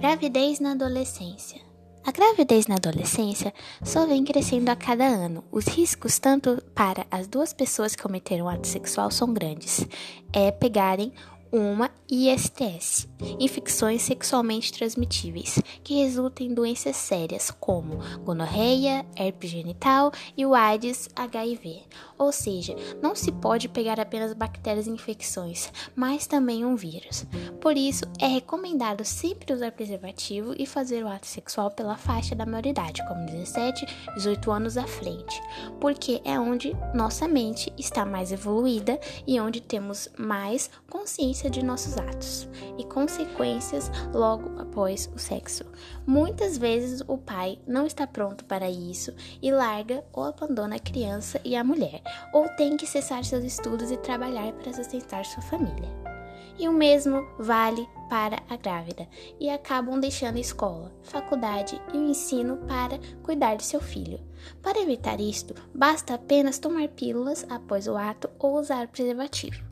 Gravidez na adolescência. A gravidez na adolescência só vem crescendo a cada ano. Os riscos, tanto para as duas pessoas que cometeram ato sexual, são grandes. É pegarem uma ISTS, infecções sexualmente transmitíveis, que resultam em doenças sérias como gonorreia, herpes genital e o AIDS HIV. Ou seja, não se pode pegar apenas bactérias e infecções, mas também um vírus. Por isso, é recomendado sempre usar preservativo e fazer o ato sexual pela faixa da maioridade, como 17, 18 anos à frente, porque é onde nossa mente está mais evoluída e onde temos mais consciência consciência de nossos atos e consequências logo após o sexo. Muitas vezes o pai não está pronto para isso e larga ou abandona a criança e a mulher, ou tem que cessar seus estudos e trabalhar para sustentar sua família. E o mesmo vale para a grávida, e acabam deixando a escola, faculdade e o ensino para cuidar de seu filho. Para evitar isto, basta apenas tomar pílulas após o ato ou usar preservativo.